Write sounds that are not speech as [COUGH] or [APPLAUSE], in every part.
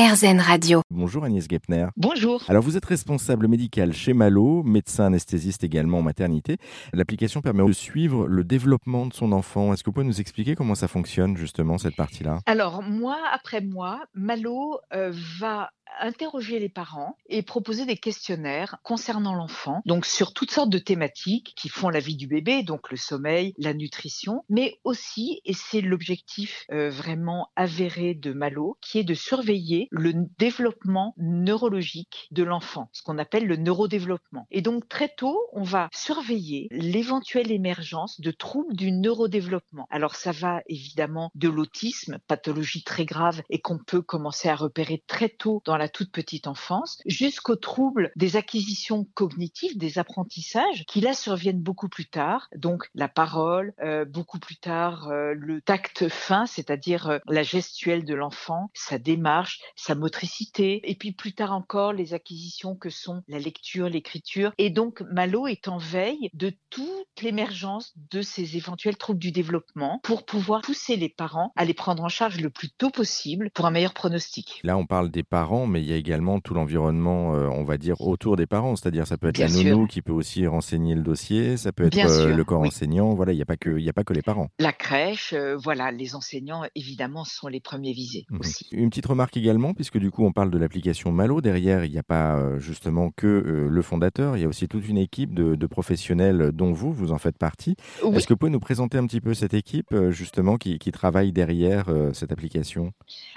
RZN Radio. Bonjour Agnès Gepner. Bonjour. Alors vous êtes responsable médical chez Malo, médecin anesthésiste également en maternité. L'application permet de suivre le développement de son enfant. Est-ce que vous pouvez nous expliquer comment ça fonctionne justement cette partie-là? Alors mois après mois, Malo euh, va interroger les parents et proposer des questionnaires concernant l'enfant, donc sur toutes sortes de thématiques qui font la vie du bébé, donc le sommeil, la nutrition, mais aussi, et c'est l'objectif euh, vraiment avéré de Malo, qui est de surveiller le développement neurologique de l'enfant, ce qu'on appelle le neurodéveloppement. Et donc très tôt, on va surveiller l'éventuelle émergence de troubles du neurodéveloppement. Alors ça va évidemment de l'autisme, pathologie très grave et qu'on peut commencer à repérer très tôt dans la toute petite enfance, jusqu'aux troubles des acquisitions cognitives, des apprentissages, qui là surviennent beaucoup plus tard. Donc la parole, euh, beaucoup plus tard euh, le tact fin, c'est-à-dire euh, la gestuelle de l'enfant, sa démarche, sa motricité, et puis plus tard encore les acquisitions que sont la lecture, l'écriture. Et donc Malo est en veille de toute l'émergence de ces éventuels troubles du développement pour pouvoir pousser les parents à les prendre en charge le plus tôt possible pour un meilleur pronostic. Là, on parle des parents, mais il y a également tout l'environnement, euh, on va dire, autour des parents. C'est-à-dire, ça peut être Bien la sûr. nounou qui peut aussi renseigner le dossier, ça peut être euh, le corps oui. enseignant. Voilà, il n'y a, pas que- y a pas que les parents. La crèche, euh, voilà, les enseignants évidemment sont les premiers visés Mhm. aussi. Une petite remarque également, puisque du coup on parle de l'application Malo. Derrière, il n'y a pas justement que le fondateur, il y a aussi toute une équipe de, de professionnels dont vous, vous en faites partie. Oui. Est-ce que vous pouvez nous présenter un petit peu cette équipe justement qui, qui travaille derrière cette application?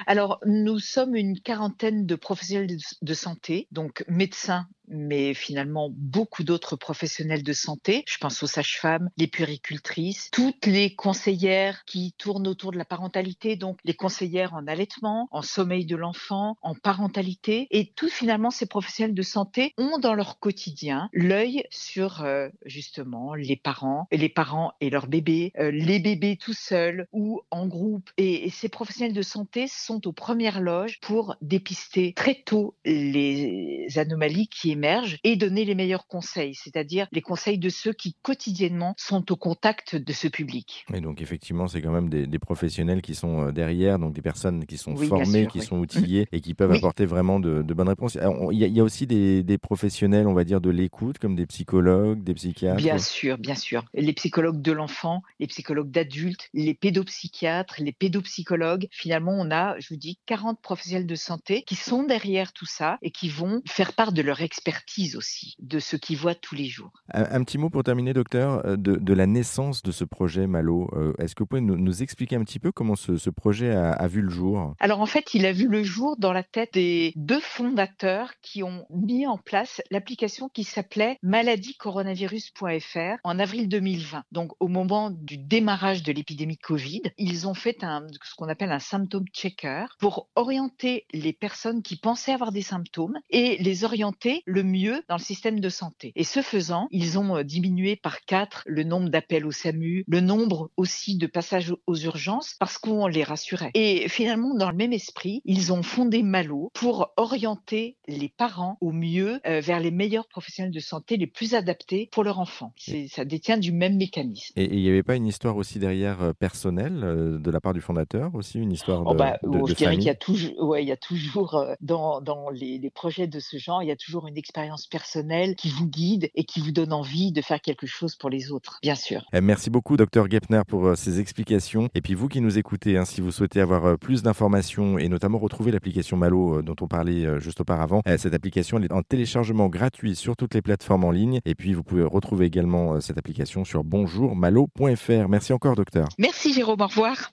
Alors, nous sommes une quarantaine de professionnels de- santé, donc médecins, mais finalement beaucoup d'autres professionnels de santé. Je pense aux sages-femmes, les puéricultrices, toutes les conseillères qui tournent autour de la parentalité, donc les conseillères en allaitement, en sommeil de l'enfant, en parentalité. Et tous finalement ces professionnels de santé ont dans leur quotidien l'œil sur euh, justement les parents, les parents et leurs bébés, euh, les bébés tout seuls ou en groupe. Et, ces professionnels de santé sont aux premières loges pour dépister très tôt les anomalies qui émergent et donner les meilleurs conseils, c'est-à-dire les conseils de ceux qui quotidiennement sont au contact de ce public. Et donc effectivement, c'est quand même des, des professionnels qui sont euh, derrière, donc des personnes qui sont Oui, formées, sûr, qui oui. sont [LAUGHS] outillées et qui peuvent Oui. apporter vraiment de, de bonnes réponses. Il y, a- il y a aussi des, des professionnels, on va dire, de l'écoute, comme des psychologues, des psychiatres. Bien sûr, bien sûr. Les psychologues de l'enfant, les psychologues d'adultes, les pédopsychiatres, les pédopsychologues. Finalement, on a, je vous dis, 40 professionnels de santé qui sont derrière tout ça et qui vont faire part de leur expertise aussi, de ce qu'ils voient tous les jours. Un, un petit mot pour terminer, docteur, euh, de, de la naissance de ce projet Malo. Euh, Est-ce que vous pouvez nous, nous expliquer un petit peu comment ce, ce projet a, a vu le jour? Alors en fait, il a vu le jour dans la tête des deux fondateurs qui ont mis en place l'application qui s'appelait maladiecoronavirus.fr en avril 2020. Donc au moment du démarrage de l'épidémie Covid, ils ont fait un, ce qu'on appelle un symptôme checker pour orienter les personnes qui pensaient avoir des symptômes et les orienter le mieux dans le système de santé. Et ce faisant, ils ont euh, diminué par quatre le nombre d'appels au SAMU, le nombre aussi de passages aux urgences parce qu'on les rassurait. Et finalement, dans le même esprit, ils ont fondé Malo pour orienter les parents au mieux euh, vers les meilleurs professionnels de santé les plus adaptés pour leur enfant. Ça détient du même mécanisme. Et il n'y avait pas une histoire aussi derrière euh, personnelle euh, de la part du fondateur aussi, une histoire de, Oh bah, de- de je dirais qu'il famille y a toujours, ouais, il y a toujours dans, dans les, les projets de ce genre, il y a toujours une expérience personnelle qui vous guide et qui vous donne envie de faire quelque chose pour les autres, bien sûr. Eh, Merci beaucoup, docteur Gepner, pour euh, ces explications. Et puis vous qui nous écoutez, hein, si vous souhaitez avoir euh, plus d'informations et notamment retrouver l'application Malo euh, dont on parlait juste auparavant, euh, cette application elle est en téléchargement gratuit sur toutes les plateformes en ligne. Et puis vous pouvez retrouver également cette application sur bonjourmalo.fr. Merci encore, docteur. Merci Jérôme, au revoir.